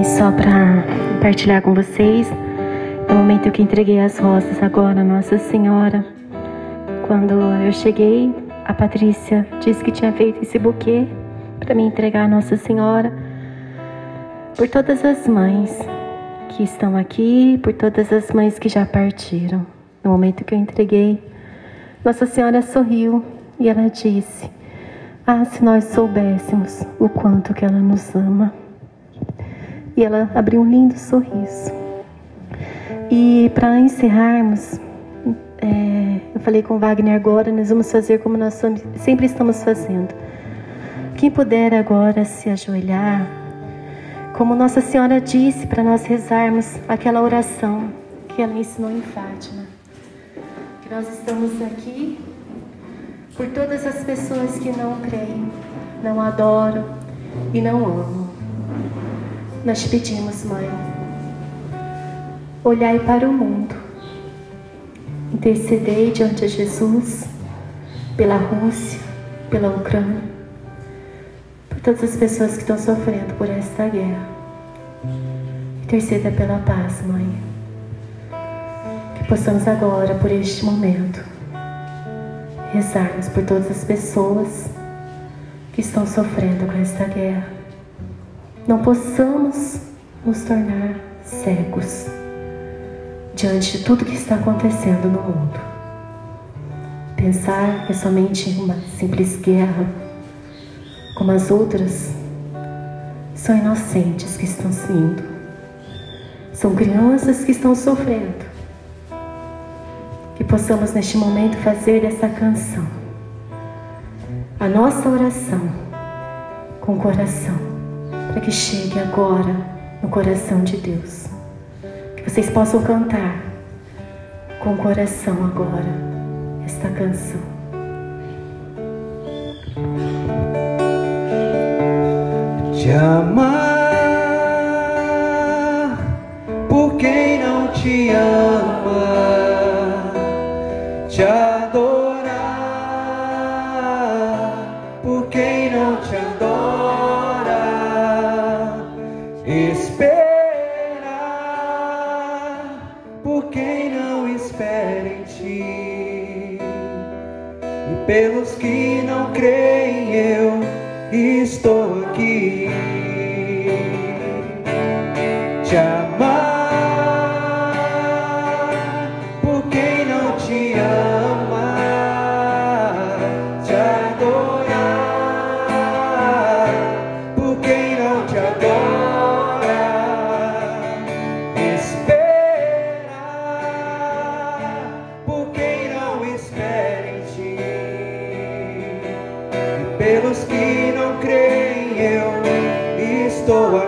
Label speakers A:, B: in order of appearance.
A: E só para compartilhar com vocês, no momento que entreguei as rosas agora, Nossa Senhora, quando eu cheguei, a Patrícia disse que tinha feito esse buquê para me entregar a Nossa Senhora por todas as mães que estão aqui, por todas as mães que já partiram. No momento que eu entreguei, Nossa Senhora sorriu e ela disse: Ah, se nós soubéssemos o quanto que ela nos ama. E ela abriu um lindo sorriso. E para encerrarmos, é, eu falei com o Wagner agora, nós vamos fazer como nós sempre estamos fazendo. Quem puder agora se ajoelhar, como Nossa Senhora disse para nós rezarmos aquela oração que ela ensinou em Fátima. Que nós estamos aqui por todas as pessoas que não creem, não adoram e não amam. Nós pedimos, Mãe, olhai para o mundo, intercedei diante de Jesus pela Rússia, pela Ucrânia, todas as pessoas que estão sofrendo por esta guerra. Interceda pela paz, Mãe. Que possamos agora, por este momento, rezarmos por todas as pessoas que estão sofrendo com esta guerra. Não possamos nos tornar cegos diante de tudo que está acontecendo no mundo. Pensar é somente uma simples guerra como as outras, são inocentes que estão se indo. São crianças que estão sofrendo. Que possamos neste momento fazer essa canção. A nossa oração com coração, para que chegue agora no coração de Deus. Que vocês possam cantar com o coração agora esta canção.
B: te amar por quem não te ama, te adorar por quem não te adora, por quem não espera em ti. E pelos que não creem eu estou aqui. Te amar por quem não te ama, pelos que não creem eu estou aqui.